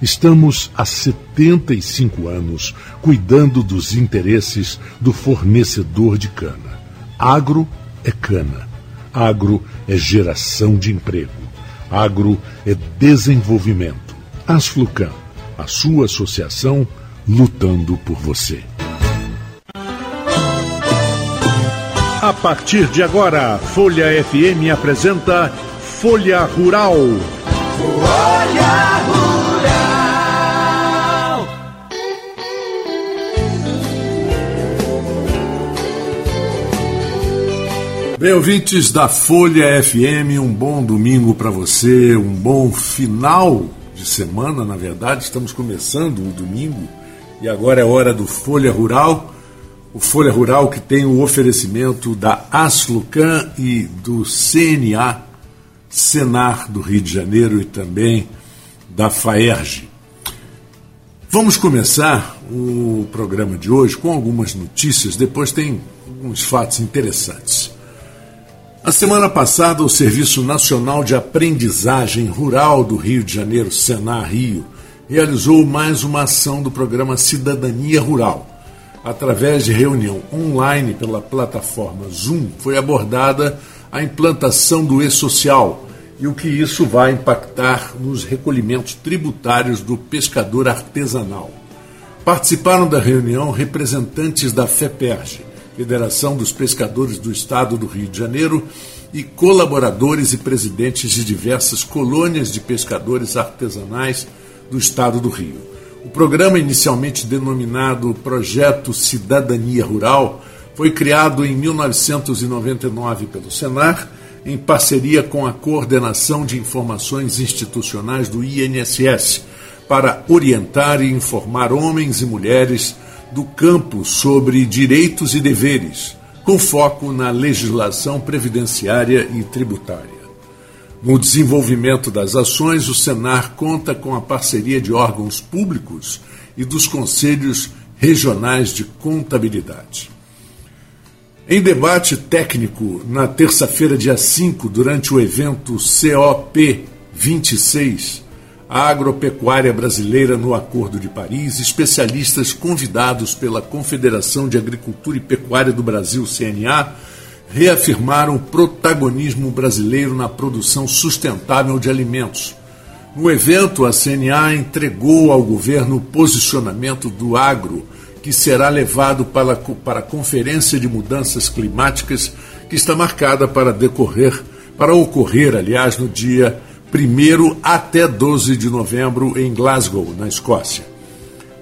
Estamos há 75 anos cuidando dos interesses do fornecedor de cana. Agro é cana. Agro é geração de emprego. Agro é desenvolvimento. Asflucan, a sua associação lutando por você. A partir de agora, Folha FM apresenta Folha Rural. Folha Bem, ouvintes da Folha FM, um bom domingo para você, um bom final de semana, na verdade. Estamos começando o domingo e agora é hora do Folha Rural. O Folha Rural que tem o oferecimento da Asflucan e do CNA, Senar do Rio de Janeiro e também da FAERJ. Vamos começar o programa de hoje com algumas notícias, depois tem alguns fatos interessantes. A semana passada, o Serviço Nacional de Aprendizagem Rural do Rio de Janeiro, Senar Rio, realizou mais uma ação do programa Cidadania Rural. Através de reunião online pela plataforma Zoom, foi abordada a implantação do e-social e o que isso vai impactar nos recolhimentos tributários do pescador artesanal. Participaram da reunião representantes da FEPERGE, Federação dos Pescadores do Estado do Rio de Janeiro, e colaboradores e presidentes de diversas colônias de pescadores artesanais do Estado do Rio. O programa, inicialmente denominado Projeto Cidadania Rural, foi criado em 1999 pelo Senar, em parceria com a Coordenação de Informações Institucionais do INSS, para orientar e informar homens e mulheres do campo sobre direitos e deveres, com foco na legislação previdenciária e tributária. No desenvolvimento das ações, o Senar conta com a parceria de órgãos públicos e dos conselhos regionais de contabilidade. Em debate técnico, na terça-feira, dia 5, durante o evento COP 26, a agropecuária brasileira no Acordo de Paris, especialistas convidados pela Confederação de Agricultura e Pecuária do Brasil, CNA, reafirmaram o protagonismo brasileiro na produção sustentável de alimentos. No evento, a CNA entregou ao governo o posicionamento do agro, que será levado para, para a Conferência de Mudanças Climáticas, que está marcada para decorrer, para ocorrer, aliás, no dia 1 até 12 de novembro em Glasgow, na Escócia.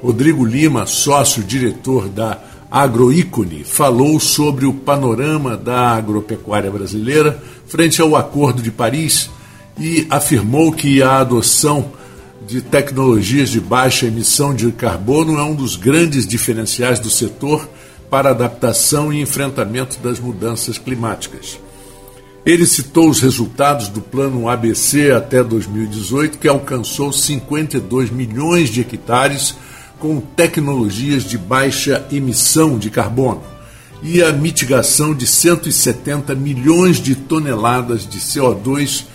Rodrigo Lima, sócio-diretor da Agroícone, falou sobre o panorama da agropecuária brasileira frente ao Acordo de Paris e afirmou que a adoção de tecnologias de baixa emissão de carbono é um dos grandes diferenciais do setor para adaptação e enfrentamento das mudanças climáticas. Ele citou os resultados do plano ABC até 2018, que alcançou 52 milhões de hectares com tecnologias de baixa emissão de carbono e a mitigação de 170 milhões de toneladas de CO2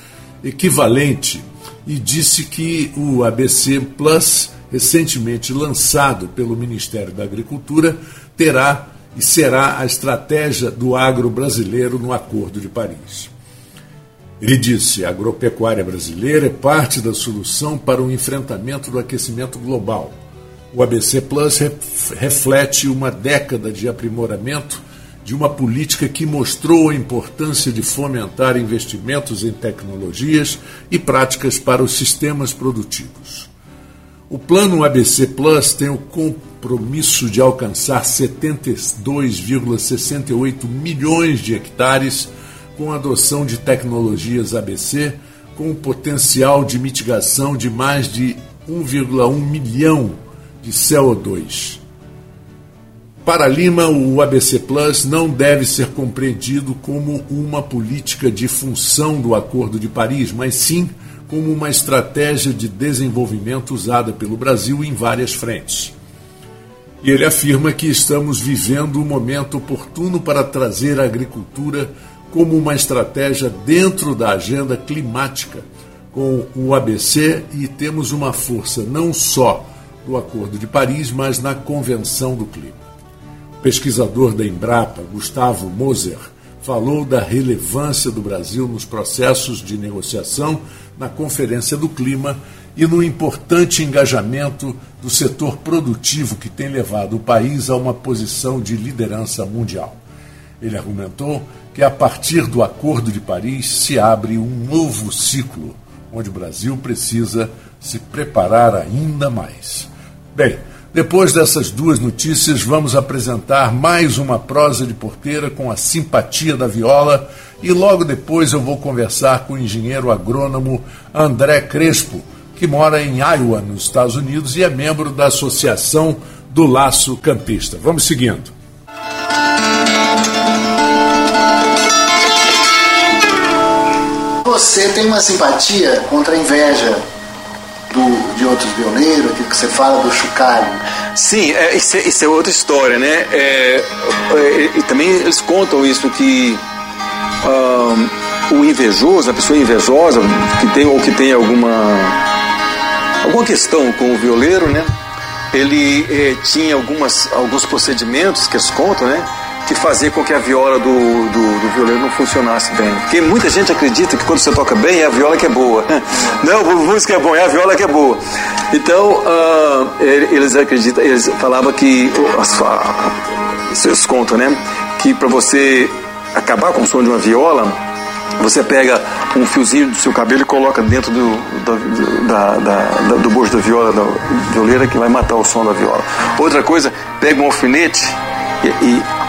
equivalente, e disse que o ABC Plus, recentemente lançado pelo Ministério da Agricultura, terá e será a estratégia do agro brasileiro no Acordo de Paris. Ele disse: a agropecuária brasileira é parte da solução para o enfrentamento do aquecimento global. O ABC Plus reflete uma década de aprimoramento de uma política que mostrou a importância de fomentar investimentos em tecnologias e práticas para os sistemas produtivos. O plano ABC Plus tem o compromisso de alcançar 72,68 milhões de hectares com a adoção de tecnologias ABC com potencial de mitigação de mais de 1,1 milhão de CO2. Para Lima, o ABC Plus não deve ser compreendido como uma política de função do Acordo de Paris, mas sim como uma estratégia de desenvolvimento usada pelo Brasil em várias frentes. E ele afirma que estamos vivendo um momento oportuno para trazer a agricultura como uma estratégia dentro da agenda climática com o ABC e temos uma força não só do Acordo de Paris, mas na Convenção do Clima. O pesquisador da Embrapa, Gustavo Moser, falou da relevância do Brasil nos processos de negociação na Conferência do Clima e no importante engajamento do setor produtivo que tem levado o país a uma posição de liderança mundial. Ele argumentou que a partir do Acordo de Paris se abre um novo ciclo, onde o Brasil precisa se preparar ainda mais. Bem, depois dessas duas notícias, vamos apresentar mais uma prosa de porteira com a simpatia da viola e logo depois eu vou conversar com o engenheiro agrônomo André Crespo, que mora em Iowa, nos Estados Unidos, e é membro da Associação do Laço Campista. Vamos seguindo. Você tem uma simpatia contra a inveja do, de outros violeiros, que você fala do chocalho. Sim, é, isso, é, isso, é, outra história, né? É, é, e também eles contam isso que um, o invejoso, a pessoa invejosa, que tem ou que tem alguma alguma questão com o violeiro, né? Ele é, tinha algumas, alguns procedimentos que eles contam, né? Que fazia com que a viola do, do, do, violeiro não funcionasse bem. Porque muita gente acredita que quando você toca bem é a viola que é boa. Não, a música é bom, é a viola que é boa. Então, uh, eles acreditam, eles falavam que, vocês contam, né? Que para você acabar com o som de uma viola, você pega um fiozinho do seu cabelo e coloca dentro do, da, da, da, do bojo da viola, da violeira, que vai matar o som da viola. Outra coisa, pega um alfinete e, e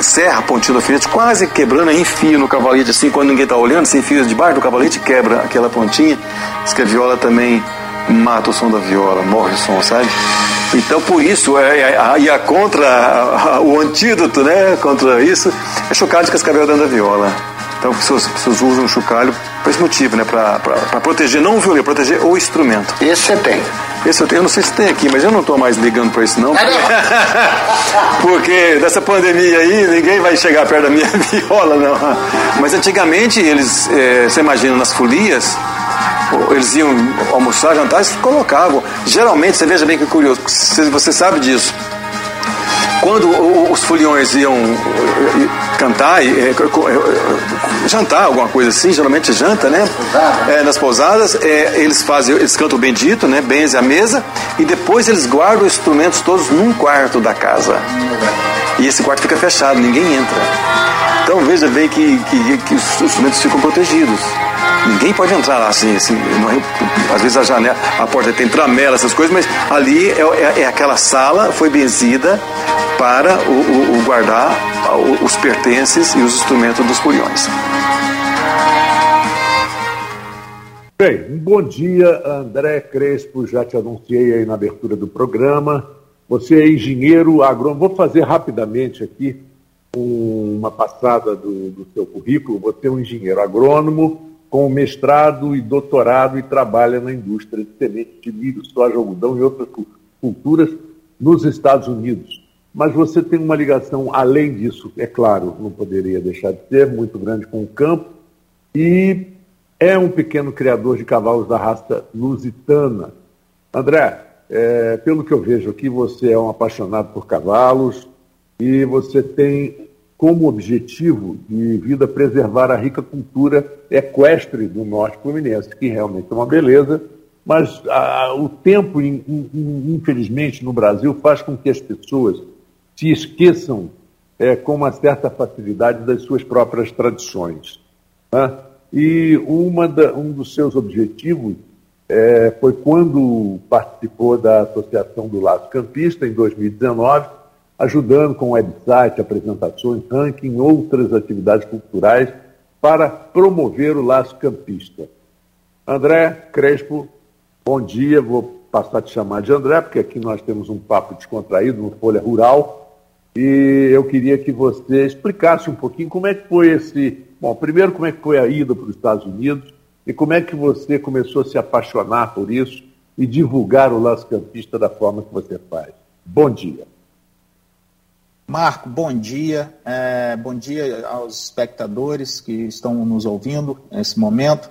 serra a pontinha do alfinete, quase quebrando, enfia no cavalete, assim, quando ninguém está olhando, você enfia debaixo do cavalete quebra aquela pontinha. Diz que a viola também mata o som da viola, morre o som, sabe? Então, por isso, é, é, a, e a contra, a, a, o antídoto, né, contra isso, é chocalho de cascavel dentro da viola. Então, as pessoas, pessoas usam o chocalho por esse motivo, né, para proteger, não o violino, proteger o instrumento. Esse você tem. Esse eu tenho, eu não sei se tem aqui, mas eu não estou mais ligando para isso não. Porque dessa pandemia aí, ninguém vai chegar perto da minha viola, não. Mas antigamente eles, é, você imagina, nas folias, eles iam almoçar, jantar, eles colocavam. Geralmente, você veja bem que curioso, você sabe disso quando os foliões iam cantar, jantar, alguma coisa assim, geralmente janta, né? É, nas pousadas, é, eles fazem, eles cantam o bendito, né? Benze a mesa, e depois eles guardam os instrumentos todos num quarto da casa. E esse quarto fica fechado, ninguém entra. Então veja bem que, que, que os instrumentos ficam protegidos. Ninguém pode entrar lá assim, assim não, é, às vezes a janela, a porta tem tramela, essas coisas, mas ali é, é, é aquela sala, foi benzida para o, o, o guardar os pertences e os instrumentos dos foliões. Bem, bom dia, André Crespo, já te anunciei aí na abertura do programa. Você é engenheiro agrônomo. Vou fazer rapidamente aqui uma passada do, do seu currículo. Você é um engenheiro agrônomo com mestrado e doutorado e trabalha na indústria de sementes de milho, soja, algodão e outras culturas nos Estados Unidos. Mas você tem uma ligação, além disso, é claro, não poderia deixar de ser, muito grande com o campo, e é um pequeno criador de cavalos da raça lusitana. André, é, pelo que eu vejo aqui, você é um apaixonado por cavalos e você tem como objetivo de vida preservar a rica cultura equestre do norte fluminense, que realmente é uma beleza, mas a, o tempo, in, in, infelizmente, no Brasil faz com que as pessoas se esqueçam é, com uma certa facilidade das suas próprias tradições. Né? E da, um dos seus objetivos é, foi quando participou da Associação do Laço Campista, em 2019, ajudando com website, apresentações, ranking, outras atividades culturais para promover o laço campista. André Crespo, bom dia. Vou passar a te chamar de André, porque aqui nós temos um papo descontraído no Folha Rural. E eu queria que você explicasse um pouquinho como é que foi esse. Bom, primeiro, como é que foi a ida para os Estados Unidos e como é que você começou a se apaixonar por isso e divulgar o laço campista da forma que você faz. Bom dia. Marco, bom dia. É, bom dia aos espectadores que estão nos ouvindo nesse momento.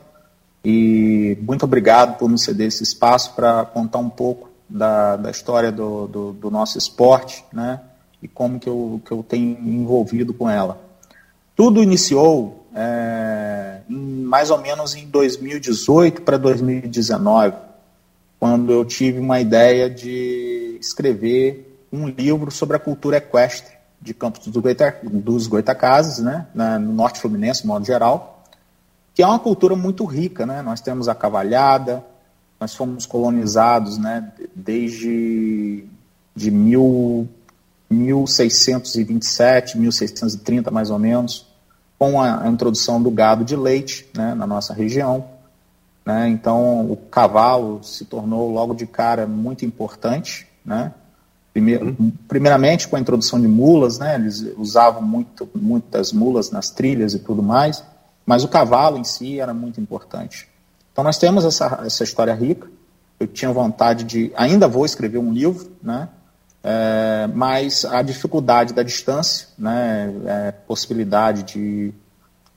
E muito obrigado por nos ceder esse espaço para contar um pouco da, da história do, do, do, nosso esporte né, e como que eu, que eu tenho envolvido com ela. Tudo iniciou é, em, mais ou menos em 2018 para 2019, quando eu tive uma ideia de escrever um livro sobre a cultura equestre de Campos dos, Goita, dos Goitacazes, né, no Norte Fluminense, de modo geral, que é uma cultura muito rica. Né? Nós temos a cavalhada, nós fomos colonizados né, desde de mil, 1627, 1630 mais ou menos, com a, introdução do gado de leite né, na nossa região. Né? Então, o cavalo se tornou logo de cara muito importante, né? Primeiro, uhum. primeiramente com a introdução de mulas, né? Eles usavam muito, muitas mulas nas trilhas e tudo mais, mas o cavalo em si era muito importante. Então nós temos essa, essa história rica. Eu tinha vontade de, ainda vou escrever um livro, né? É, mas a dificuldade da distância, né? É, possibilidade de,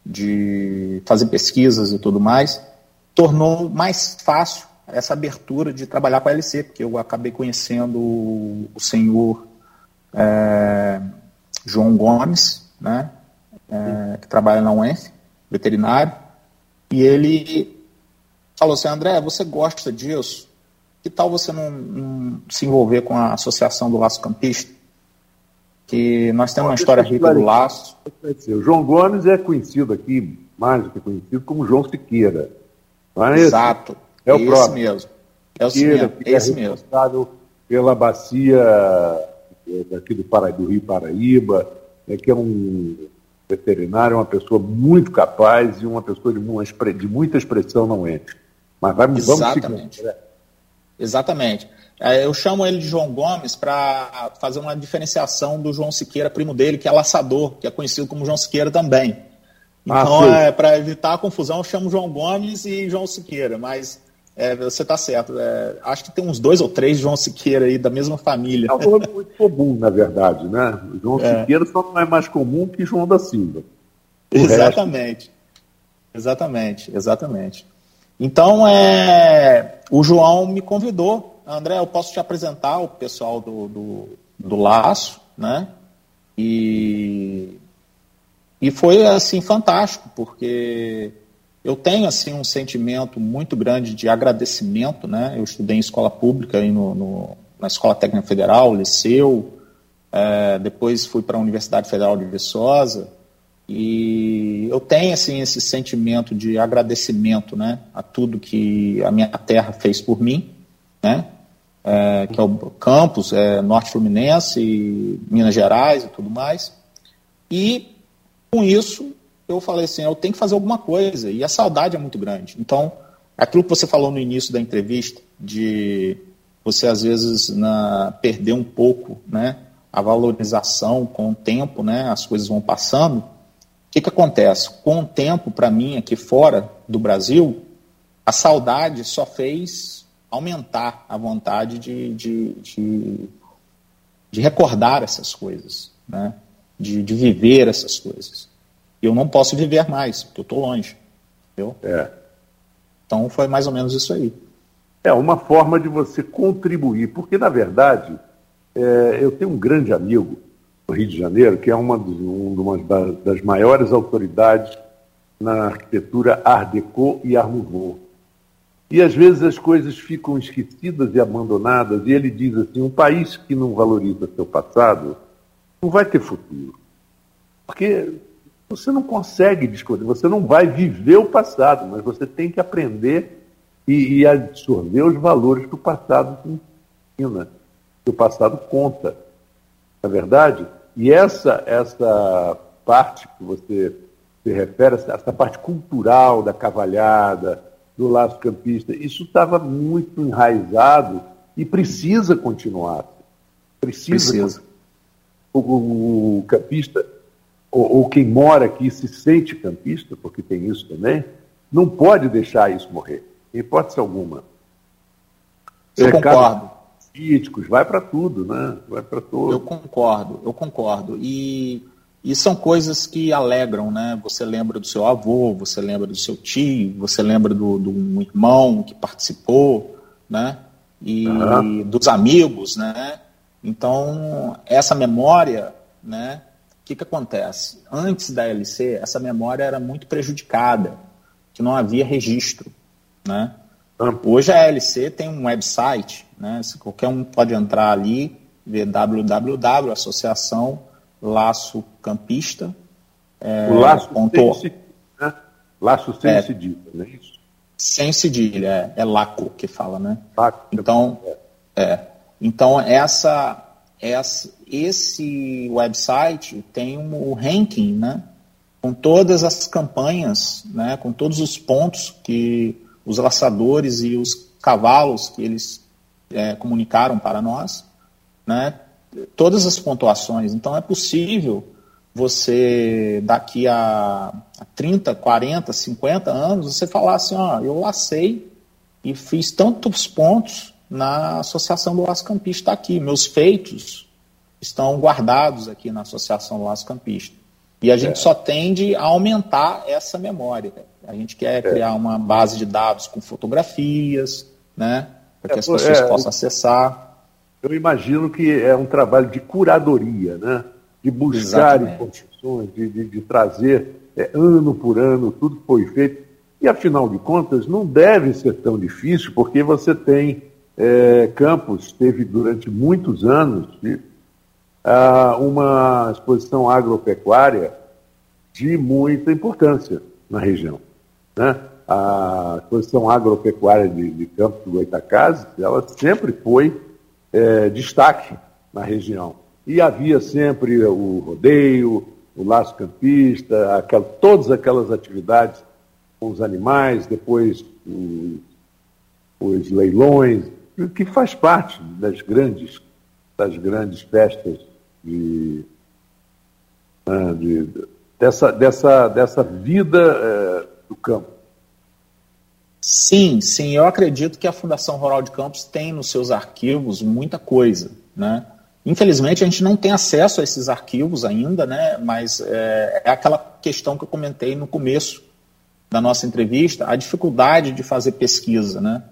de fazer pesquisas e tudo mais, tornou mais fácil essa abertura de trabalhar com a LC, porque eu acabei conhecendo o, senhor é, João Gomes, né, é, que trabalha na UENF, veterinário, e ele falou assim, André, você gosta disso? Que tal você não, não se envolver com a Associação do Laço Campista? Que nós temos uma história rica do laço. O João Gomes é conhecido aqui, mais do que conhecido, como João Siqueira. É Exato. É o próprio. mesmo. É o mesmo. É esse é responsável pela bacia é, daqui do, Paraíba, do Rio Paraíba, é, que é um veterinário, uma pessoa muito capaz e uma pessoa de, uma, de muita expressão não é. Mas vamos, Exatamente. vamos seguir. Exatamente. Eu chamo ele de João Gomes para fazer uma diferenciação do João Siqueira, primo dele, que é laçador, que é conhecido como João Siqueira também. Ah, então, ah, é, para evitar a confusão, eu chamo João Gomes e João Siqueira, mas é, você está certo. É, acho que tem uns dois ou três João Siqueira aí da mesma família. É um nome muito comum, na verdade, né? João é. Siqueira só não é mais comum que João da Silva. O exatamente. Resto... Exatamente, exatamente. Então, é, o João me convidou. André, eu posso te apresentar o pessoal do, do, do Laço, né? E, e foi, assim, fantástico, porque eu tenho assim um sentimento muito grande de agradecimento, né? Eu estudei em escola pública aí no, no na Escola Técnica Federal, Liceu, é, depois fui para a Universidade Federal de Viçosa e eu tenho assim esse sentimento de agradecimento, né, a tudo que a minha terra fez por mim, né? É, que é o campus é, Norte Fluminense, Minas Gerais e tudo mais. E com isso eu falei assim, eu tenho que fazer alguma coisa. E a saudade é muito grande. Então, aquilo que você falou no início da entrevista, de você às vezes na, perder um pouco né, a valorização com o tempo, né, as coisas vão passando. O que, que acontece? Com o tempo, para mim, aqui fora do Brasil, a saudade só fez aumentar a vontade de, de, de, de recordar essas coisas, né? de, de viver essas coisas eu não posso viver mais, porque eu estou longe. Entendeu? É. Então foi mais ou menos isso aí. É uma forma de você contribuir, porque na verdade é, eu tenho um grande amigo no Rio de Janeiro, que é uma, uma das maiores autoridades na arquitetura Art Deco e Art Nouveau. E às vezes as coisas ficam esquecidas e abandonadas, e ele diz assim: um país que não valoriza seu passado não vai ter futuro. Porque você não consegue descobrir, você não vai viver o passado, mas você tem que aprender e, e absorver os valores que o passado ensina, que o passado conta. na verdade, e essa, essa parte que você se refere, essa parte cultural da cavalhada, do laço campista, isso estava muito enraizado e precisa continuar. Precisa. precisa. O, o, o, campista, ou, ou, quem mora aqui se sente campista, porque tem isso também, não pode deixar isso morrer, em hipótese alguma. Eu concordo. Políticos, vai para tudo, né? Vai para tudo. Eu concordo, eu concordo. E, e são coisas que alegram, né? Você lembra do seu avô, você lembra do seu tio, você lembra do, do um irmão que participou, né? E uhum. dos amigos, né? Então, essa memória, né? O que, que acontece? Antes da LC, essa memória era muito prejudicada, que não havia registro, né? Hoje a LC tem um website, né? Qualquer um pode entrar ali, ver www, associação laço campista. É, o laço ponto... sem, né? laço sem é, cedilha, não é isso? Sem cedilha, é, é laco que fala, né? Laco, então, é. Então, essa, essa, esse website tem um, um ranking, né? Com todas as campanhas, né? Com todos os pontos que os laçadores e os cavalos que eles é, comunicaram para nós, né? Todas as pontuações. Então é possível você, daqui a, a 30, 40, 50 anos, você falar assim, ó, eu lacei e fiz tantos pontos na Associação do Laço Campista aqui. Meus feitos estão guardados aqui na Associação do Laço Campista. E a gente é. só tende a aumentar essa memória. A gente quer é. criar uma base de dados com fotografias, né, para que é, as pessoas é, possam acessar. Eu imagino que é um trabalho de curadoria, né, de buscar informações, de, de, de trazer é, ano por ano tudo que foi feito. E, afinal de contas, não deve ser tão difícil, porque você tem é, Campos, teve durante muitos anos uma exposição agropecuária de muita importância na região. Né? A exposição agropecuária de, de Campos do Goitacazes, ela sempre foi é, destaque na região. E havia sempre o rodeio, o laço campista, aquela, todas aquelas atividades com os animais, depois os, os leilões, que faz parte das grandes, das grandes festas de, né, de dessa, dessa, dessa vida é, do campo. Sim, sim, eu acredito que a Fundação Rural de Campos tem nos seus arquivos muita coisa, né? Infelizmente a gente não tem acesso a esses arquivos ainda, né? Mas é, é aquela questão que eu comentei no começo da nossa entrevista, a dificuldade de fazer pesquisa, né?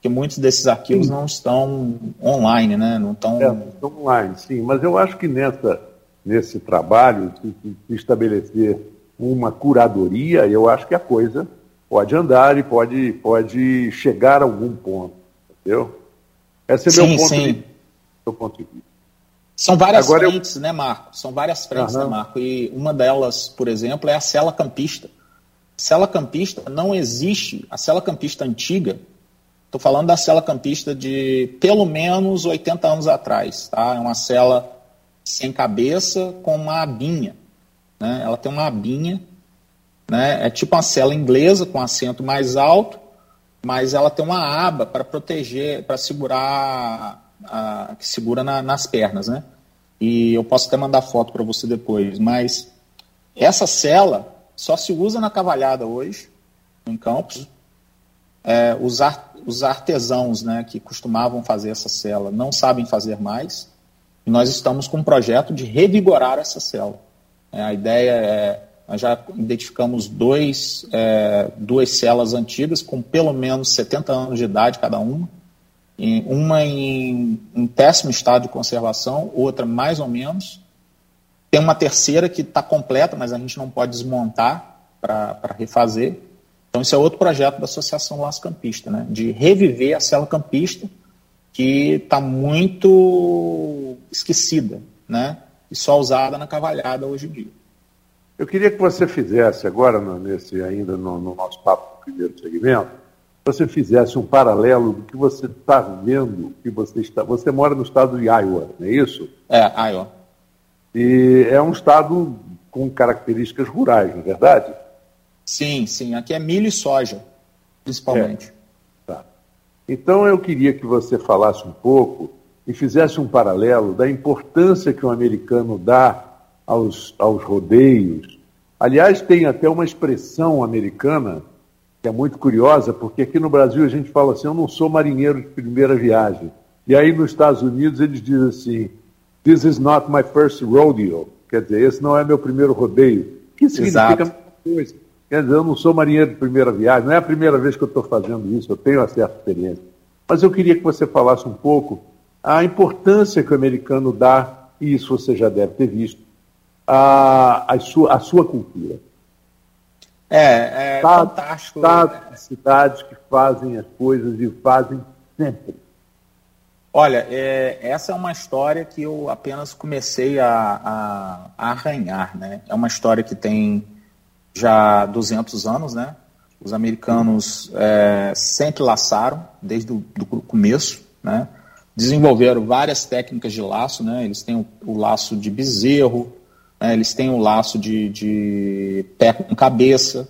Porque muitos desses arquivos sim. não estão online, né? Não estão... É, estão online, sim. Mas eu acho que nessa, nesse trabalho, se, se estabelecer uma curadoria, eu acho que a coisa pode andar e pode, pode chegar a algum ponto. Entendeu? Esse é sim, meu ponto, sim. De, meu ponto de vista. São várias Agora frentes, eu... né, Marco? São várias frentes, né, Marco? E uma delas, por exemplo, é a cela campista. Cela campista não existe. A cela campista antiga, estou falando da cela campista de pelo menos 80 anos atrás. Tá? É uma cela sem cabeça com uma abinha. Né? Ela tem uma abinha né? É tipo uma cela inglesa com assento mais alto, mas ela tem uma aba para proteger, para segurar, a, que segura na, nas pernas, né? E eu posso até mandar foto para você depois, mas essa cela só se usa na cavalhada hoje, em Campos. É, os, ar, os artesãos né, que costumavam fazer essa cela não sabem fazer mais, e nós estamos com um projeto de revigorar essa cela. É, a ideia é nós já identificamos dois, é, duas celas antigas com pelo menos 70 anos de idade cada uma, uma em, em péssimo estado de conservação, outra mais ou menos. Tem uma terceira que está completa, mas a gente não pode desmontar para refazer. Então, esse é outro projeto da Associação Laço Campista, né? de reviver a cela campista, que está muito esquecida, né? e só usada na cavalhada hoje em dia. Eu queria que você fizesse agora, nesse ainda no, no nosso papo do primeiro segmento, você fizesse um paralelo do que você está vendo, que você está. Você mora no estado de Iowa, não é isso? É, Iowa. E é um estado com características rurais, não é verdade? Sim, sim. Aqui é milho e soja, principalmente. É. Tá. Então eu queria que você falasse um pouco e fizesse um paralelo da importância que o americano dá aos, aos rodeios. Aliás, tem até uma expressão americana que é muito curiosa, porque aqui no Brasil a gente fala assim: eu não sou marinheiro de primeira viagem. E aí nos Estados Unidos eles dizem assim: This is not my first rodeo. Quer dizer, esse não é meu primeiro rodeio. Que significa Exato. coisa. Quer dizer, eu não sou marinheiro de primeira viagem, não é a primeira vez que eu estou fazendo isso, eu tenho uma certa experiência. Mas eu queria que você falasse um pouco a importância que o americano dá, e isso você já deve ter visto, à, à, sua, à sua cultura. É, é fantástico. Estados, cidades que fazem as coisas e fazem sempre. Olha, é, essa é uma história que eu apenas comecei a, a, a, arranhar, né? É uma história que tem já 200 anos, né? Os americanos é, sempre laçaram desde o começo, né? Desenvolveram várias técnicas de laço, né? Eles têm o, o laço de bezerro, né? eles têm o laço de, de pé com cabeça,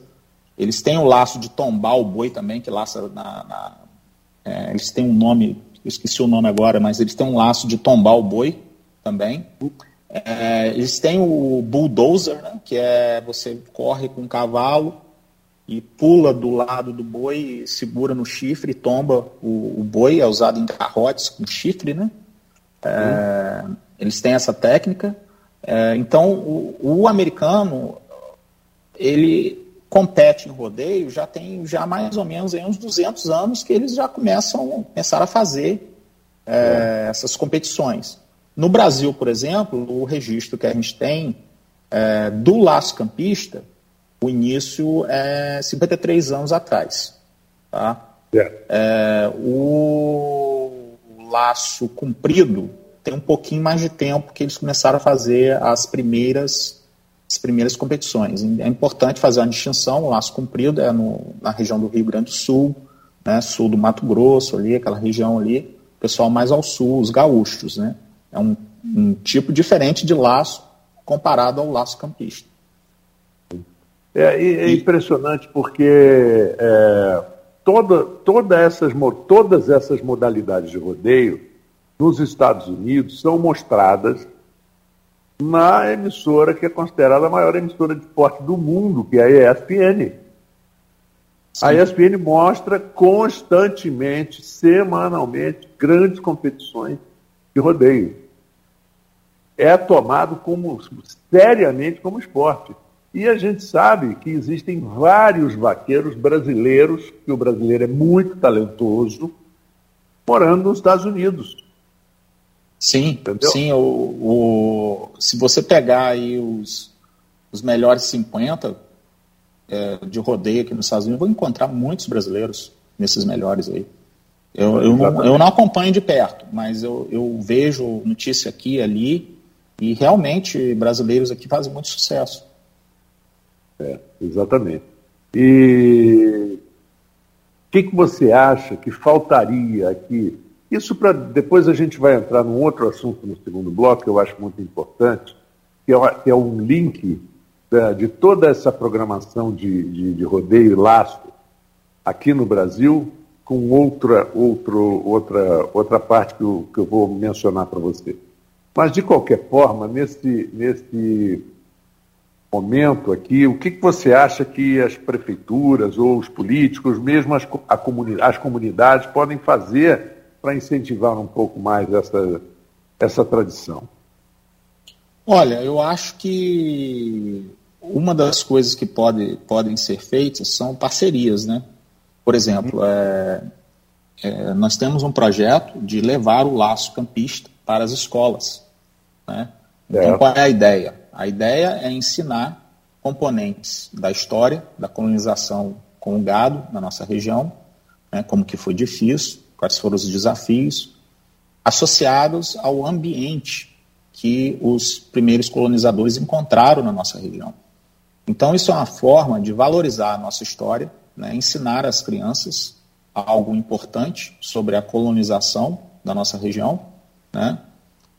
eles têm o laço de tombar o boi também, que laça na, na é, eles têm um nome eu esqueci o nome agora, mas eles têm um laço de tombar o boi também. É, eles têm o bulldozer, né, que é você corre com um cavalo e pula do lado do boi, segura no chifre e tomba o, o boi, é usado em carrotes com chifre, né? É, eles têm essa técnica. É, então, o, o americano, ele compete em rodeio já tem já mais ou menos aí uns 200 anos que eles já começam começaram a fazer é. essas competições. No Brasil, por exemplo, o registro que a gente tem é, do laço campista, o início é 53 anos atrás. Tá? É. é o laço comprido tem um pouquinho mais de tempo que eles começaram a fazer as primeiras as primeiras competições. É importante fazer uma distinção, o laço comprido é no, na região do Rio Grande do Sul, né, sul do Mato Grosso, ali, aquela região ali, pessoal mais ao sul, os gaúchos, né? É um, um tipo diferente de laço comparado ao laço campista. É, é impressionante porque é, toda, toda essas, todas essas modalidades de rodeio nos Estados Unidos são mostradas na emissora que é considerada a maior emissora de esporte do mundo, que é a ESPN. Sim. A ESPN mostra constantemente, semanalmente, grandes competições de rodeio. É tomado como seriamente como esporte. E a gente sabe que existem vários vaqueiros brasileiros, que o brasileiro é muito talentoso, morando nos Estados Unidos. Sim, Entendeu? sim. O, o, se você pegar aí os, os melhores 50 é, de rodeio aqui nos Estados Unidos, vou encontrar muitos brasileiros nesses melhores aí. Eu, eu, não, eu não acompanho de perto, mas eu, eu vejo notícia aqui e ali, e realmente brasileiros aqui fazem muito sucesso. É, exatamente. E o que, que você acha que faltaria aqui isso para depois a gente vai entrar num outro assunto no segundo bloco que eu acho muito importante, que é, é um link da, de toda essa programação de, de, de, rodeio e laço aqui no Brasil com outra, outro, outra, outra parte que eu, que eu vou mencionar para você. Mas, de qualquer forma, nesse, nesse momento aqui, o que, que você acha que as prefeituras ou os políticos, mesmo as, a comuni as comunidades, podem fazer para incentivar um pouco mais essa, essa tradição? Olha, eu acho que uma das coisas que pode, podem ser feitas são parcerias, né? Por exemplo, é, é, nós temos um projeto de levar o laço campista para as escolas. Né? Então, é. qual é a ideia? A ideia é ensinar componentes da história da colonização com o gado na nossa região, né, como que foi difícil, quais foram os desafios associados ao ambiente que os primeiros colonizadores encontraram na nossa região. Então, isso é uma forma de valorizar a nossa história, né, ensinar às crianças algo importante sobre a colonização da nossa região, né,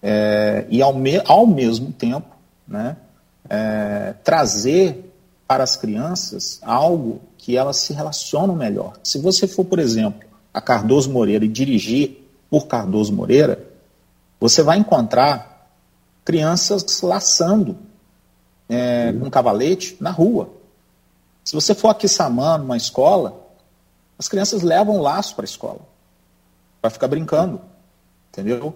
é, e ao, me ao mesmo tempo né, é, trazer para as crianças algo que elas se relacionam melhor. Se você for, por exemplo, a Cardoso Moreira e dirigir por Cardoso Moreira, você vai encontrar crianças laçando é, um cavalete na rua. Se você for aqui Samã, numa escola, as crianças levam um laço para a escola, para ficar brincando, entendeu?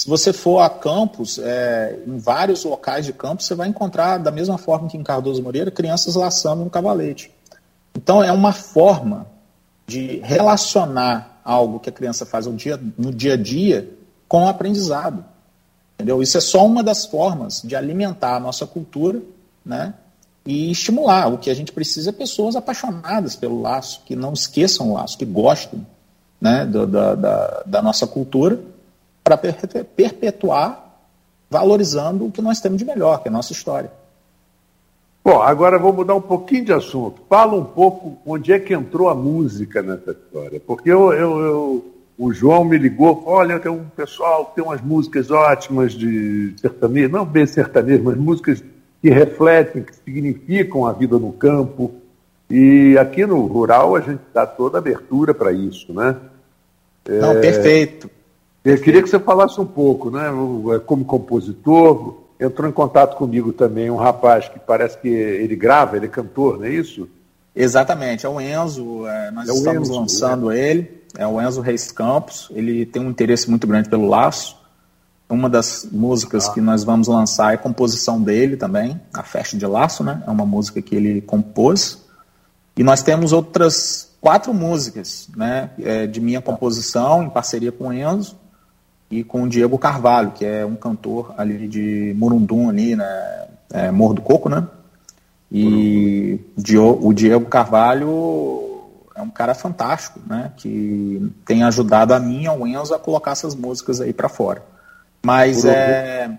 Se você for a campus, é, em vários locais de campus, você vai encontrar, da mesma forma que em Cardoso Moreira, crianças laçando no cavalete. Então, é uma forma de relacionar algo que a criança faz no dia, no dia a dia com o aprendizado. Entendeu? Isso é só uma das formas de alimentar a nossa cultura né, e estimular. O que a gente precisa é pessoas apaixonadas pelo laço, que não esqueçam o laço, que gostem né, da, da, da nossa cultura para perpetuar, valorizando o que nós temos de melhor, que é a nossa história. Bom, agora vou mudar um pouquinho de assunto. Fala um pouco onde é que entrou a música nessa história. Porque eu, eu, eu o João me ligou, olha, tem um pessoal que tem umas músicas ótimas de sertanejo, não bem sertanejo, mas músicas que refletem, que significam a vida no campo. E aqui no rural a gente dá toda abertura para isso, né? Não, é... perfeito. Eu queria que você falasse um pouco, né? É, como compositor, entrou em contato comigo também um rapaz que parece que ele grava, ele é cantor, não é isso? Exatamente, é o Enzo, é, nós é estamos Enzo, lançando é. ele, é o Enzo Reis Campos, ele tem um interesse muito grande pelo laço. Uma das músicas ah. que nós vamos lançar é composição dele também, a Festa de Laço, né? É uma música que ele compôs. E nós temos outras quatro músicas, né? É, de minha composição, em parceria com o Enzo e com o Diego Carvalho, que é um cantor ali de Murundum, ali, né? É, Morro do Coco, né? E o Diego Carvalho é um cara fantástico, né? Que tem ajudado a mim e ao Enzo a colocar essas músicas aí para fora. Mas é,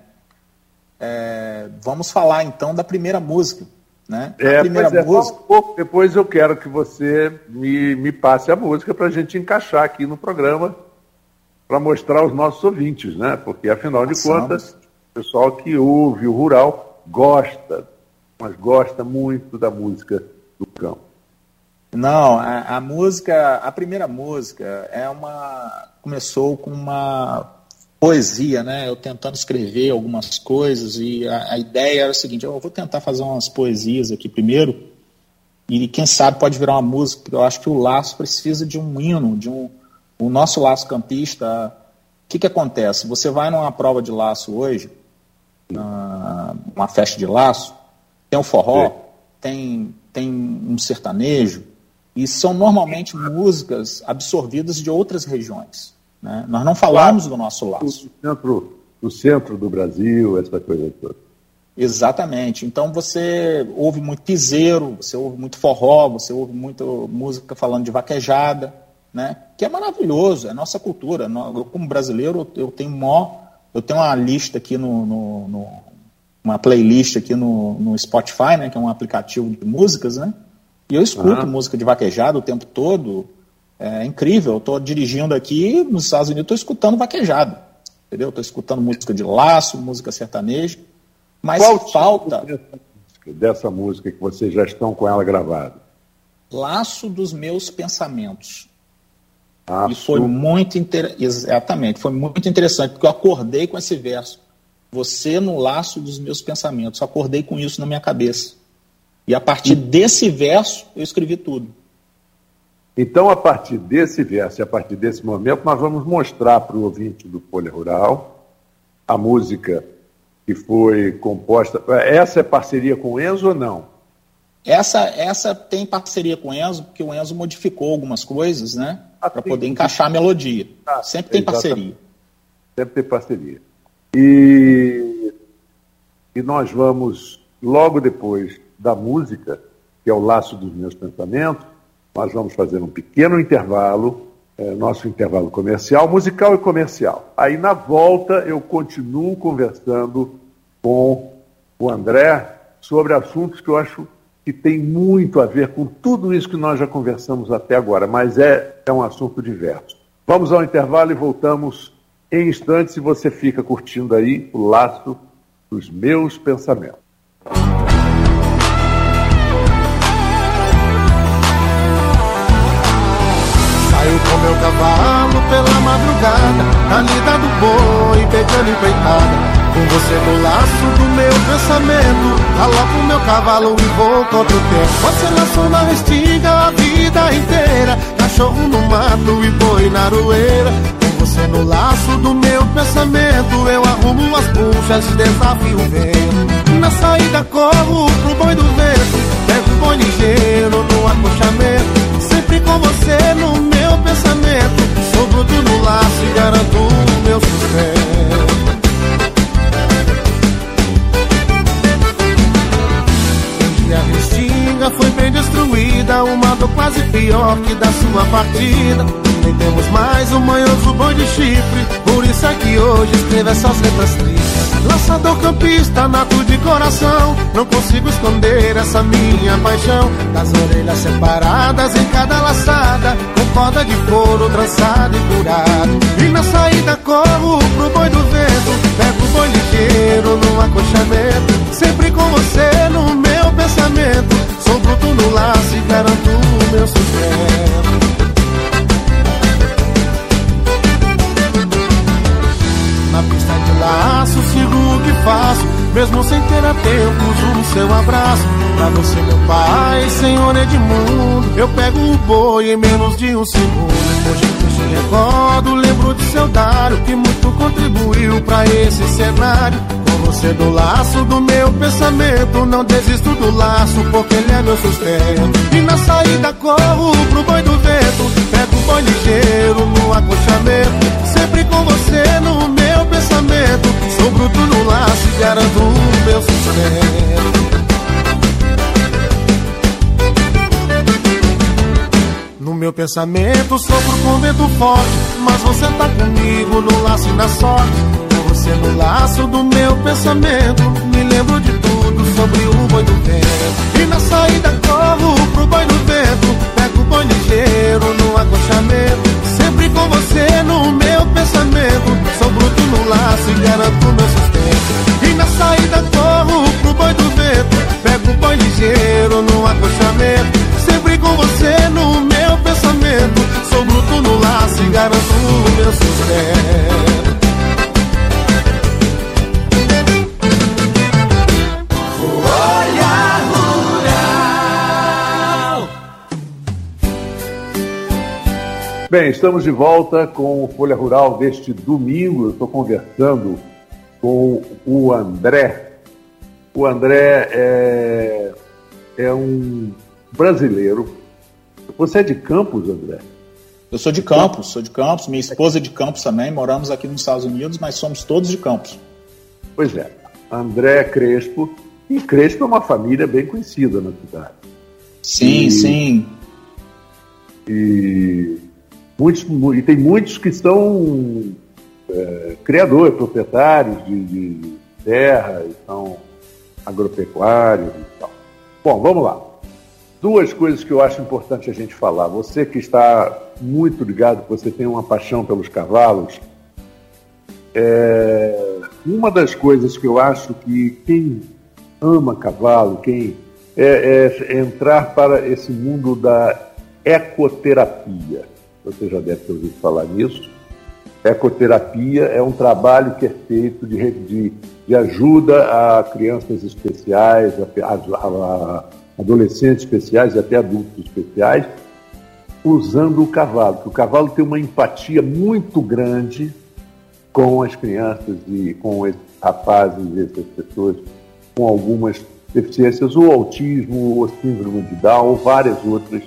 é, vamos falar então da primeira música, né? A é, primeira é, música. Um pouco, depois eu quero que você me, me passe a música para a gente encaixar aqui no programa para mostrar aos nossos ouvintes, né? Porque afinal de Passamos. contas, o pessoal que ouve o rural gosta, mas gosta muito da música do campo. Não, a, a música, a primeira música é uma começou com uma poesia, né? Eu tentando escrever algumas coisas e a, a ideia era o seguinte: eu vou tentar fazer umas poesias aqui primeiro e quem sabe pode virar uma música. Porque eu acho que o laço precisa de um hino, de um o nosso laço campista, o que, que acontece? Você vai numa prova de laço hoje, uma festa de laço, tem o forró, tem, tem um sertanejo, e são normalmente músicas absorvidas de outras regiões. Né? Nós não falamos do nosso laço. No centro, no centro do Brasil, essa coisa toda. Exatamente. Então você ouve muito piseiro, você ouve muito forró, você ouve muito música falando de vaquejada né? Que é maravilhoso, é nossa cultura. Eu, como brasileiro, eu tenho mó, eu tenho uma lista aqui no, no, no uma playlist aqui no, no, Spotify, né? Que é um aplicativo de músicas, né? E eu escuto música de vaquejada o tempo todo. É incrível. Eu estou dirigindo aqui nos Estados Unidos, estou escutando vaquejada, entendeu? Estou escutando música de laço, música sertaneja. Mas Qual falta dessa música que vocês já estão com ela gravada? Laço dos meus pensamentos. Ah, e foi muito interessante, exatamente, foi muito interessante, porque eu acordei com esse verso. Você no laço dos meus pensamentos. acordei com isso na minha cabeça. E a partir desse verso, eu escrevi tudo. Então, a partir desse verso e a partir desse momento, nós vamos mostrar para o ouvinte do Folha Rural a música que foi composta. Essa é parceria com o Enzo ou não? Essa, essa tem parceria com o Enzo, porque o Enzo modificou algumas coisas, né? Para poder encaixar a melodia. Ah, Sempre tem parceria. Sempre tem parceria. E, e nós vamos, logo depois da música, que é o laço dos meus pensamentos, nós vamos fazer um pequeno intervalo, é, nosso intervalo comercial, musical e comercial. Aí na volta eu continuo conversando com o André sobre assuntos que eu acho que tem muito a ver com tudo isso que nós já conversamos até agora, mas é, é um assunto diverso. Vamos ao intervalo e voltamos em instantes. Se você fica curtindo aí o laço dos meus pensamentos. Saio com meu cavalo pela madrugada, na lida do boi, pegando empreitada. Com você no laço do meu pensamento Coloco meu cavalo e vou contra o tempo. Você laçou na estiga a vida inteira Cachorro no mato e boi na aroeira. Com você no laço do meu pensamento Eu arrumo as puxas e desafio o vento. Na saída corro pro boi do vento Pego o boi ligeiro no acostamento Sempre com você no meu pensamento Sou bruto no laço e garanto o meu sustento a restinga foi bem destruída Uma dor quase pior que da sua partida. Nem temos mais o manhoso boi de chifre Por isso é que hoje escrevo essas letras tristes. Lançador campista, nato de coração Não consigo esconder essa minha paixão. Das orelhas separadas em cada laçada Com corda de couro trançado e curado E na saída corro pro boi do vento Pego o boi ligeiro no acostamento Sempre com você no meu pensamento. Sou bruto no laço e garanto o meu sustento. Na pista de laço, sigo o que faço, mesmo sem ter a tempo, juro seu abraço. Pra você, meu pai, Senhor Edmundo, eu pego o boi em menos de um segundo. Hoje recordo, lembro de seu Dário, que muito contribuiu pra esse cenário você do laço do meu pensamento. Não desisto do laço, porque ele é meu sustento. E na saída corro pro boi do vento. Pego o boi ligeiro no acostamento. Sempre com você no meu pensamento. Sou bruto no laço e garanto o meu sustento. No meu pensamento sofro com vento forte Mas você tá comigo no laço e na sorte no laço do meu pensamento. Me lembro de tudo sobre o boi do vento. E na saída corro pro boi do vento. Pego o boi ligeiro no acostamento Sempre com você no meu pensamento. Sou bruto no laço e garanto meu sustento. E na saída corro pro boi do vento. Pego o boi ligeiro no acostamento Sempre com você no meu pensamento. Sou bruto no laço e garanto meu sustento Bem, estamos de volta com o Folha Rural deste domingo. Eu estou conversando com o André. O André é, é um brasileiro. Você é de Campos, André? Eu sou de Campos, sou de Campos. Minha esposa é de Campos também. Moramos aqui nos Estados Unidos, mas somos todos de Campos. Pois é. André Crespo. E Crespo é uma família bem conhecida na cidade. Sim, e, sim. E Muitos, e tem muitos que são é, criadores, proprietários de, de terra, são agropecuários e tal. Bom, vamos lá. Duas coisas que eu acho importante a gente falar. Você que está muito ligado, você tem uma paixão pelos cavalos, é, uma das coisas que eu acho que quem ama cavalo, quem é, é entrar para esse mundo da ecoterapia você já deve ter ouvido falar nisso. Ecoterapia é um trabalho que é feito de, de, de ajuda a crianças especiais, a, a, a adolescentes especiais e até adultos especiais, usando o cavalo. Porque o cavalo tem uma empatia muito grande com as crianças e com os rapazes e essas pessoas com algumas deficiências, ou autismo, ou síndrome de Down, ou várias outras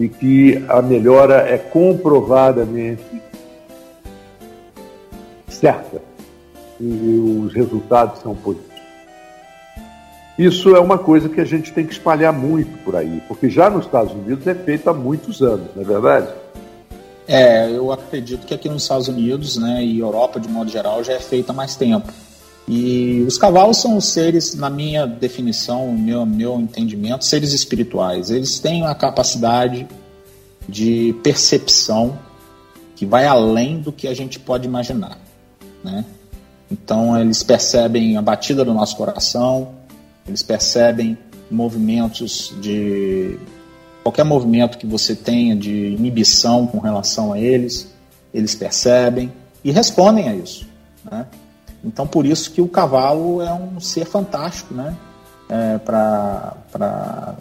e que a melhora é comprovadamente certa e os resultados são positivos. Isso é uma coisa que a gente tem que espalhar muito por aí, porque já nos Estados Unidos é feito há muitos anos, não é verdade? É, eu acredito que aqui nos Estados Unidos né, e Europa, de modo geral, já é feito há mais tempo. E os cavalos são os seres, na minha definição, meu, meu entendimento, seres espirituais. Eles têm a capacidade de percepção que vai além do que a gente pode imaginar. Né? Então eles percebem a batida do nosso coração, eles percebem movimentos de qualquer movimento que você tenha de inibição com relação a eles, eles percebem e respondem a isso. Né? Então por isso que o cavalo é um ser fantástico, né? É, para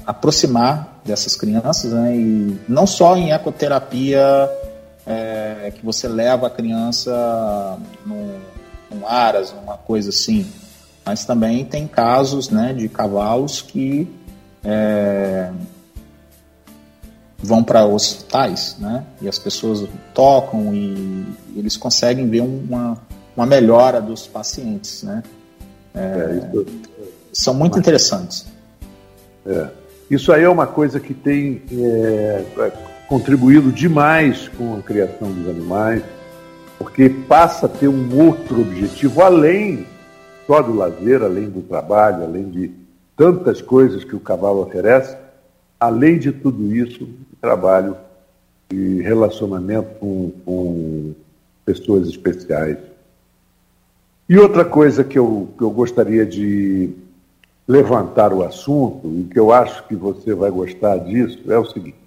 aproximar dessas crianças, né? E não só em ecoterapia é, que você leva a criança num, num aras, uma coisa assim, mas também tem casos né, de cavalos que é, vão para hospitais, né? E as pessoas tocam e eles conseguem ver uma, uma melhora dos pacientes, né? É, é, isso, são muito interessantes. É. Isso aí é uma coisa que tem é, contribuído demais com a criação dos animais, porque passa a ter um outro objetivo, além só do lazer, além do trabalho, além de tantas coisas que o cavalo oferece, além de tudo isso, trabalho e relacionamento com, com pessoas especiais. E outra coisa que eu, que eu gostaria de levantar o assunto, e que eu acho que você vai gostar disso, é o seguinte: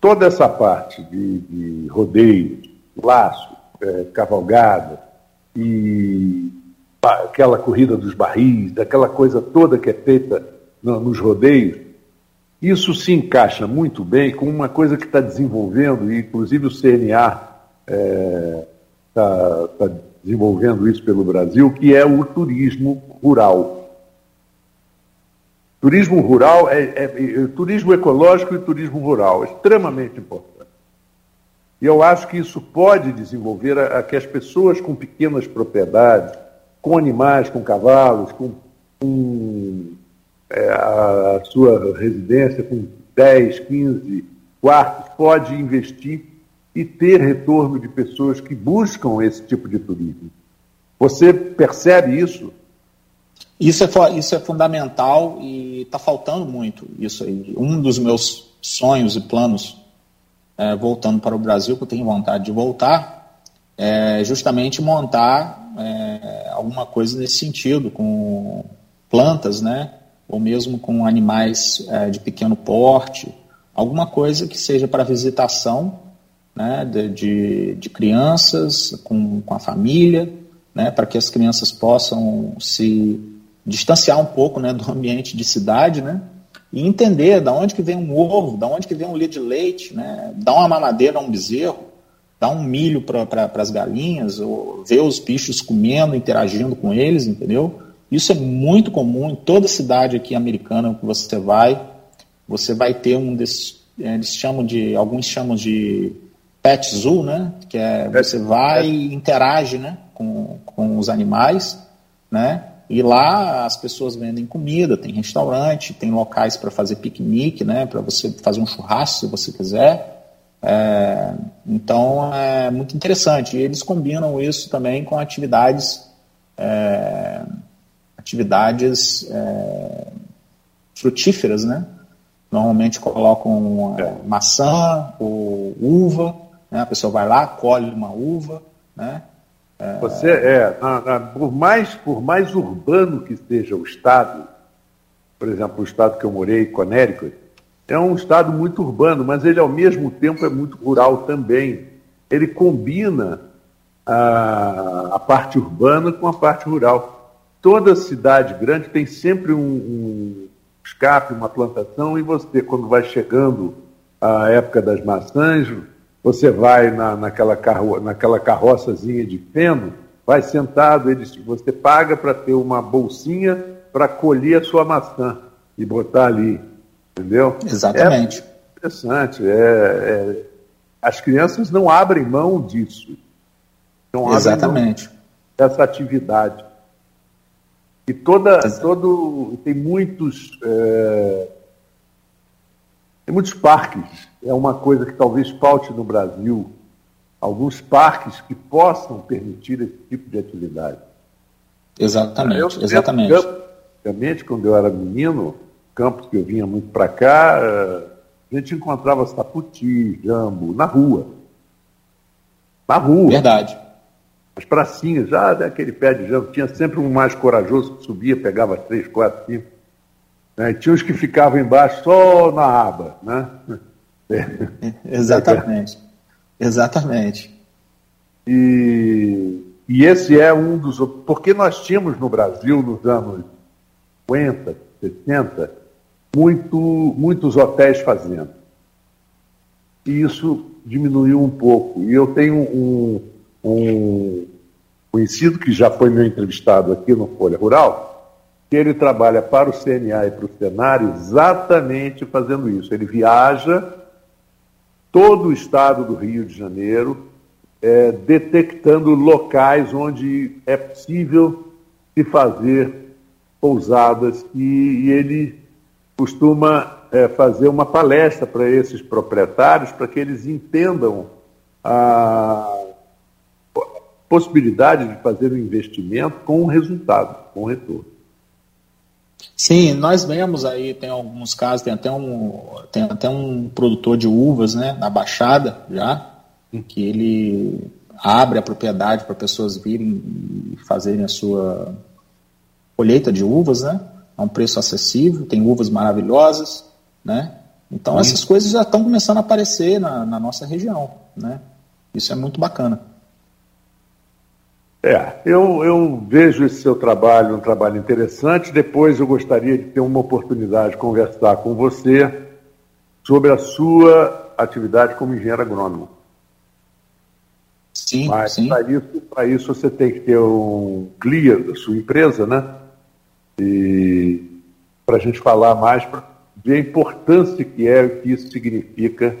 toda essa parte de, de rodeio, laço, é, cavalgada e aquela corrida dos barris, aquela coisa toda que é feita no, nos rodeios, isso se encaixa muito bem com uma coisa que está desenvolvendo, e inclusive o CNA está é, tá, tá desenvolvendo isso pelo Brasil, que é o turismo rural. Turismo rural é, é, é, turismo ecológico e turismo rural, extremamente importante. E eu acho que isso pode desenvolver a, a que as pessoas com pequenas propriedades, com animais, com cavalos, com, com é, a sua residência com 10, 15 quartos, pode investir e ter retorno de pessoas que buscam esse tipo de turismo. Você percebe isso? Isso é, isso é fundamental e está faltando muito isso aí. Um dos meus sonhos e planos, é, voltando para o Brasil, que eu tenho vontade de voltar, é justamente montar é, alguma coisa nesse sentido, com plantas, né? ou mesmo com animais é, de pequeno porte, alguma coisa que seja para visitação né, de, de, crianças com, com a família, né, para que as crianças possam se distanciar um pouco né, do ambiente de cidade, né, e entender da onde que vem um ovo, da onde que vem um litro de leite, né, dar uma mamadeira a um bezerro, dar um milho para pra, as galinhas, ou ver os bichos comendo, interagindo com eles, entendeu? Isso é muito comum em toda cidade aqui americana que você vai. Você vai ter um desses, eles chamam de, alguns chamam de pet zoo, né? Que é você vai e interage, né? Com, com os animais, né? E lá as pessoas vendem comida, tem restaurante, tem locais para fazer piquenique, né? Para você fazer um churrasco se você quiser. É, então é muito interessante. E eles combinam isso também com atividades é, atividades é, frutíferas, né? Normalmente colocam é, maçã ou uva, né? a pessoa vai lá, colhe uma uva, né? Você é, na, na, por, mais, por mais urbano que seja o estado, por exemplo, o estado que eu morei, Connecticut, é um estado muito urbano, mas ele ao mesmo tempo é muito rural também. Ele combina a, a parte urbana com a parte rural toda cidade grande tem sempre um, um escape, uma plantação, e você, quando vai chegando a época das maçãs, você vai na, naquela, carro, naquela carroçazinha de feno, vai sentado, eles, você paga para ter uma bolsinha para colher a sua maçã e botar ali, entendeu? Exatamente. É interessante, é, é, as crianças não abrem mão disso. Não Exatamente. Mão dessa atividade. E toda, todo, tem muitos, é, tem muitos parques. É uma coisa que talvez falte no Brasil. Alguns parques que possam permitir esse tipo de atividade. Exatamente, eu, exatamente. Antigamente, quando eu era menino, campos que eu vinha muito para cá, é, a gente encontrava saputi, jambo, na rua. Na rua. Verdade. as pracinhas, já daquele pé de jambo, tinha sempre um mais corajoso que subia, pegava três, quatro, cinco. Né? E tinha os que ficavam embaixo só na aba, né? Exatamente. Exatamente. E, e esse é um dos. Porque nós tínhamos no Brasil, nos anos 50, 60, muito, muitos hotéis fazendo. E isso diminuiu um pouco. E eu tenho um, um conhecido que já foi meu entrevistado aqui no Folha Rural, que ele trabalha para o CNA e para o Senar exatamente fazendo isso. Ele viaja todo o estado do Rio de Janeiro, é, detectando locais onde é possível se fazer pousadas e, e ele costuma é, fazer uma palestra para esses proprietários para que eles entendam a possibilidade de fazer um investimento com um resultado, com um retorno. Sim, nós vemos aí, tem alguns casos, tem até um, tem até um produtor de uvas, né, na Baixada já, que ele abre a propriedade para pessoas virem e fazerem a sua colheita de uvas, né, a um preço acessível, tem uvas maravilhosas, né, então essas coisas já estão começando a aparecer na, na nossa região, né, isso é muito bacana. É, eu, eu vejo esse seu trabalho um trabalho interessante. Depois eu gostaria de ter uma oportunidade de conversar com você sobre a sua atividade como engenheiro agrônomo. Sim, Mas sim. Para isso, para isso você tem que ter um clear da sua empresa, né? E para a gente falar mais, para ver a importância que é, o que isso significa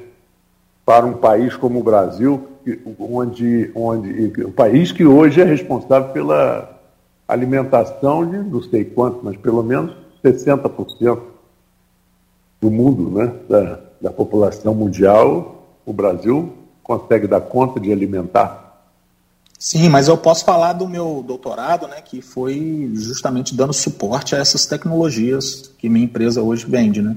para um país como o Brasil, onde, onde o país que hoje é responsável pela alimentação de não sei quanto, mas pelo menos 60% do mundo, né, da, da população mundial, o Brasil consegue dar conta de alimentar. Sim, mas eu posso falar do meu doutorado, né, que foi justamente dando suporte a essas tecnologias que minha empresa hoje vende, né?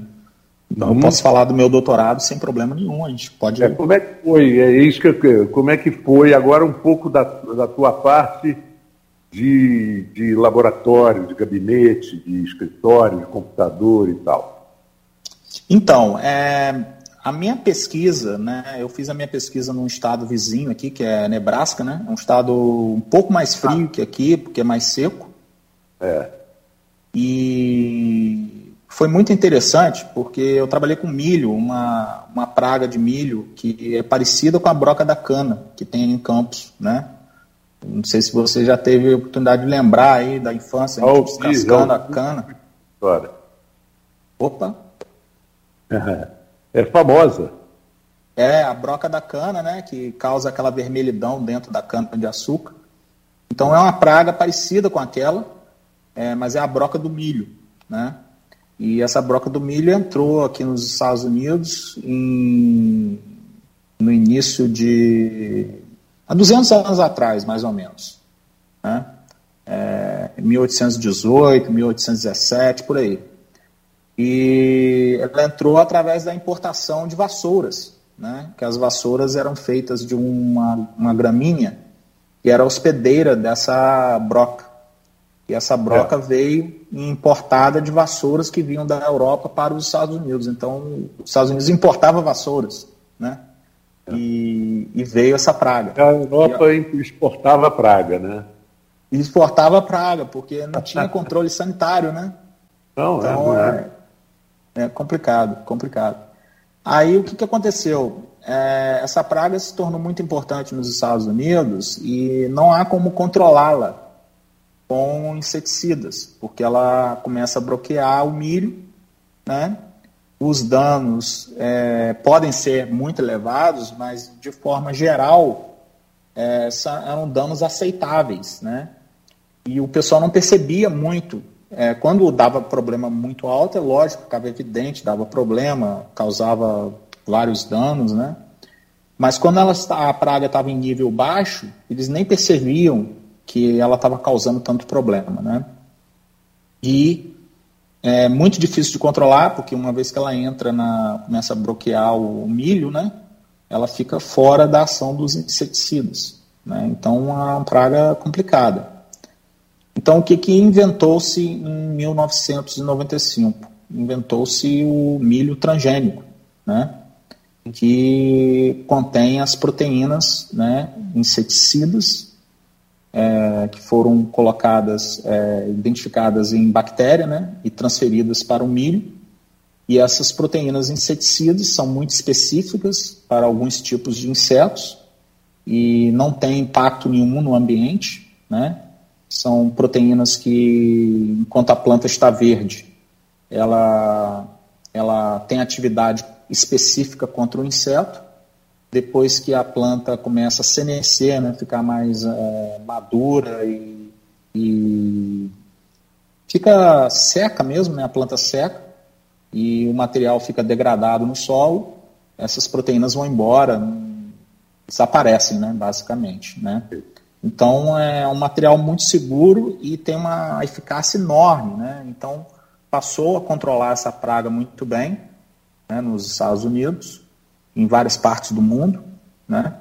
Então, hum. eu posso falar do meu doutorado sem problema nenhum. A gente pode. É, como é que foi? É isso que como é que foi agora um pouco da, da tua parte de, de laboratório, de gabinete, de escritório, de computador e tal. Então, é, a minha pesquisa, né? Eu fiz a minha pesquisa num estado vizinho aqui, que é Nebraska, né? É um estado um pouco mais frio ah. que aqui, porque é mais seco. É. E foi muito interessante porque eu trabalhei com milho, uma, uma praga de milho que é parecida com a broca da cana que tem em Campos, né? Não sei se você já teve a oportunidade de lembrar aí da infância, a gente descascando a cana. Claro. Opa! É famosa. É, a broca da cana, né? Que causa aquela vermelhidão dentro da cana de açúcar. Então é uma praga parecida com aquela, é, mas é a broca do milho, né? E essa broca do milho entrou aqui nos Estados Unidos em, no início de. há 200 anos atrás, mais ou menos. Né? É, 1818, 1817, por aí. E ela entrou através da importação de vassouras, né? que as vassouras eram feitas de uma, uma gramínea que era hospedeira dessa broca. E essa broca é. veio importada de vassouras que vinham da Europa para os Estados Unidos. Então, os Estados Unidos importava vassouras, né? É. E, e, veio essa praga. A Europa e, exportava praga, né? Exportava praga, porque não tinha controle sanitário, né? Não, é, então, é, é, é complicado, complicado. Aí o que, que aconteceu? Essa praga se tornou muito importante nos Estados Unidos e não há como controlá-la com inseticidas, porque ela começa a bloquear o milho, né? Os danos é, podem ser muito elevados, mas de forma geral é, eram danos aceitáveis, né? E o pessoal não percebia muito. É, quando dava problema muito alto, é lógico, ficava evidente, dava problema, causava vários danos, né? Mas quando ela, a praga estava em nível baixo, eles nem percebiam que ela estava causando tanto problema, né? E é muito difícil de controlar, porque uma vez que ela entra na começa a bloquear o milho, né? Ela fica fora da ação dos inseticidas, Né? Então, é uma praga complicada. Então, o que, que inventou-se em 1995? Inventou-se o milho transgênico, né? que contém as proteínas né, inseticidas é, que foram colocadas, é, identificadas em bactéria né, e transferidas para o milho. E essas proteínas inseticidas são muito específicas para alguns tipos de insetos e não têm impacto nenhum no ambiente. Né? São proteínas que, enquanto a planta está verde, ela, ela tem atividade específica contra o inseto. Depois que a planta começa a senescer, né, ficar mais é, madura e, e, fica seca mesmo, né, a planta seca, e o material fica degradado no solo, essas proteínas vão embora, desaparecem, né, basicamente. Né? Então é um material muito seguro e tem uma eficácia enorme. Né? Então passou a controlar essa praga muito bem né, nos Estados Unidos, em várias partes do mundo, né,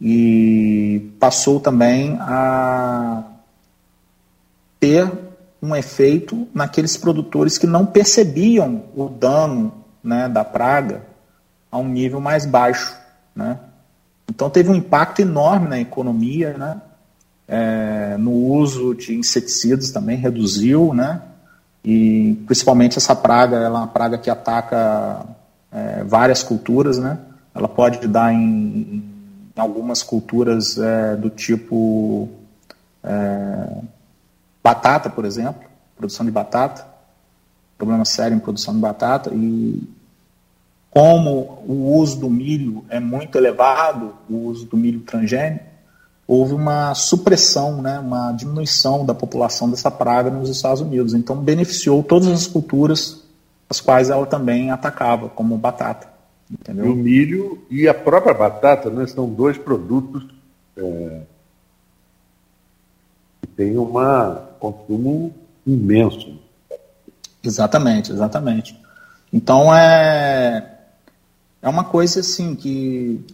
e passou também a ter um efeito naqueles produtores que não percebiam o dano né, da praga a um nível mais baixo. Né? Então teve um impacto enorme na economia, né? É, no uso de inseticidas também reduziu, né? E principalmente essa praga, ela é uma praga que ataca é, várias culturas, né? Ela pode dar em, em algumas culturas é, do tipo é, batata, por exemplo, produção de batata, problema sério em produção de batata e como o uso do milho é muito elevado, o uso do milho transgênico, houve uma supressão, né, uma diminuição da população dessa praga nos Estados Unidos. Então, beneficiou todas as culturas as quais ela também atacava, como batata. Entendeu? E o milho e a própria batata né, são dois produtos é, que têm um consumo imenso. Exatamente, exatamente. Então é, é uma coisa assim que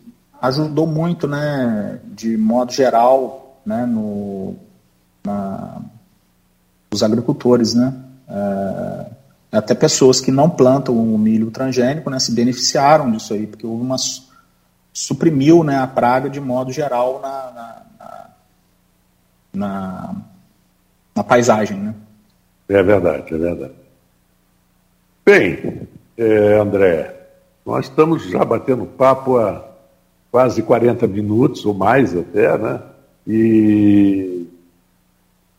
ajudou muito, né, de modo geral, né, no, na, os agricultores, né, é, até pessoas que não plantam o milho transgênico, né, se beneficiaram disso aí, porque houve uma suprimiu, né, a praga de modo geral na, na, na, na paisagem, né. É verdade, é verdade. Bem, é, André, nós estamos já batendo papo há quase 40 minutos, ou mais até, né? E,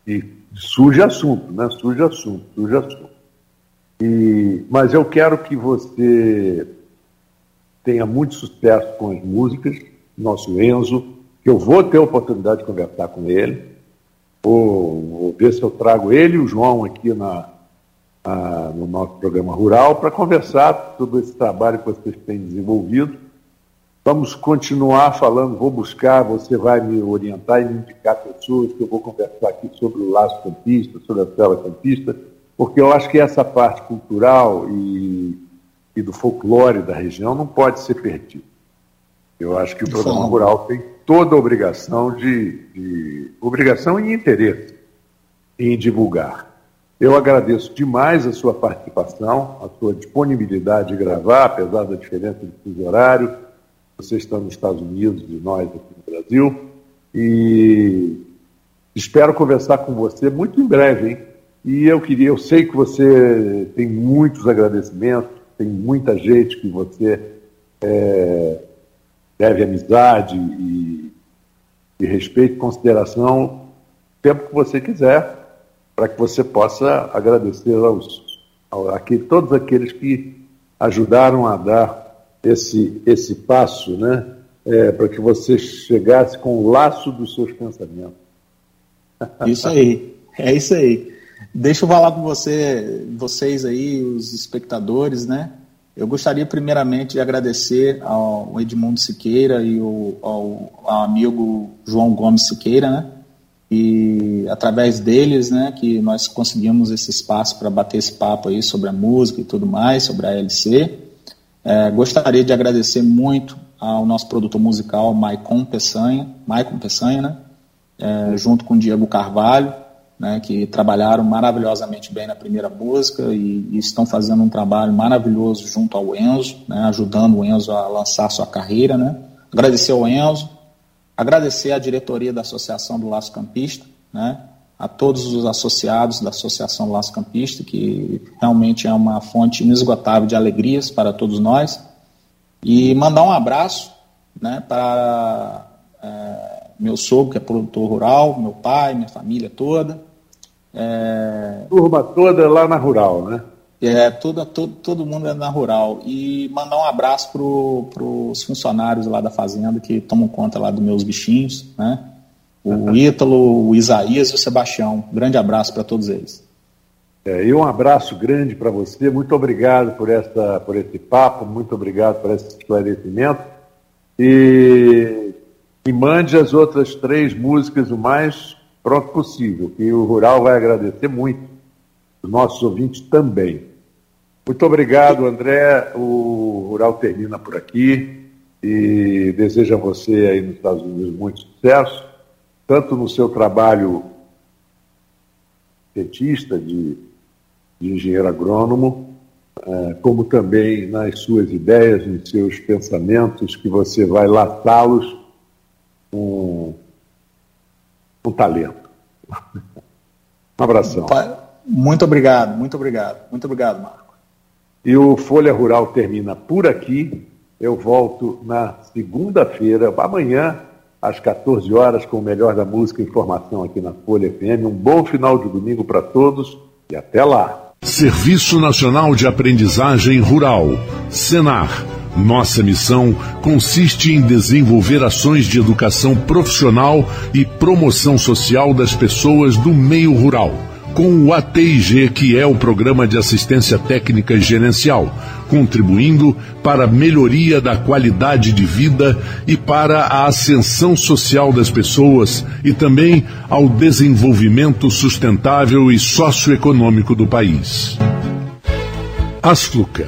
e surge assunto, né? Surge assunto, surge assunto. E, mas eu quero que você tenha muito sucesso com as músicas, nosso Enzo, que eu vou ter a oportunidade de conversar com ele. Vou, vou ver se eu trago ele e o João aqui na, no nosso programa rural para conversar sobre esse trabalho que vocês têm desenvolvido Vamos continuar falando, vou buscar, você vai me orientar e me indicar pessoas que eu vou conversar aqui sobre o laço campista, sobre a cela campista, porque eu acho que essa parte cultural e, e do folclore da região não pode ser perdida. Eu acho que o programa rural tem toda a obrigação de, de obrigação e interesse em divulgar. Eu agradeço demais a sua participação, a sua disponibilidade de gravar, apesar da diferença de fuso horário você está nos Estados Unidos e nós aqui no Brasil. E espero conversar com você muito em breve, hein? E eu queria, eu sei que você tem muitos agradecimentos, tem muita gente que você é, deve amizade e, e respeito e consideração, tempo que você quiser, para que você possa agradecer aos, a, a, todos aqueles que ajudaram a dar esse, esse passo, né? É, para que você chegasse com o laço dos seus pensamentos. Isso aí, é isso aí. Deixa eu falar com você, vocês aí, os espectadores, né? Eu gostaria primeiramente de agradecer ao Edmundo Siqueira e ao, ao, ao amigo João Gomes Siqueira, né? E através deles, né, que nós conseguimos esse espaço para bater esse papo aí sobre a música e tudo mais, sobre a LC. É, gostaria de agradecer muito ao nosso produtor musical, Maicon Peçanha, Maicon Peçanha, né? É, junto com o Diego Carvalho, né, que trabalharam maravilhosamente bem na primeira música e, e, estão fazendo um trabalho maravilhoso junto ao Enzo, né, ajudando o Enzo a lançar sua carreira. Né. Agradecer ao Enzo, agradecer à diretoria da Associação do Laço Campista, né, a todos os associados da Associação Laço Campista, que realmente é uma fonte inesgotável de alegrias para todos nós. E mandar um abraço né, para é, meu sogro, que é produtor rural, meu pai, minha família toda. É... Turma toda lá na rural, né? É, todo, todo, todo mundo é na rural. E mandar um abraço para os funcionários lá da fazenda que tomam conta lá dos meus bichinhos, né? O Ítalo, o Isaías e o Sebastião. Grande abraço para todos eles. É, e um abraço grande para você. Muito obrigado por, essa, por esse papo, muito obrigado por esse esclarecimento. E, e mande as outras três músicas o mais pronto possível, que o Rural vai agradecer muito, os nossos ouvintes também. Muito obrigado, André. O Rural termina por aqui e desejo a você aí nos Estados Unidos muito sucesso, tanto no seu trabalho cientista de de engenheiro agrônomo, é, como também nas suas ideias, nos seus pensamentos, que você vai latá-los com, com talento. Um abração. Muito obrigado, muito obrigado, muito obrigado, Marco. E o Folha Rural termina por aqui. Eu volto na segunda-feira, amanhã, às 14 horas, com o melhor da música e informação aqui na Folha FM. Um bom final de domingo para todos e até lá. Serviço Nacional de Aprendizagem Rural, Senar. Nossa missão consiste em desenvolver ações de educação profissional e promoção social das pessoas do meio rural com o ATIG, que é o Programa de Assistência Técnica e Gerencial, contribuindo para a melhoria da qualidade de vida e para a ascensão social das pessoas e também ao desenvolvimento sustentável e socioeconômico do país. Asfluca,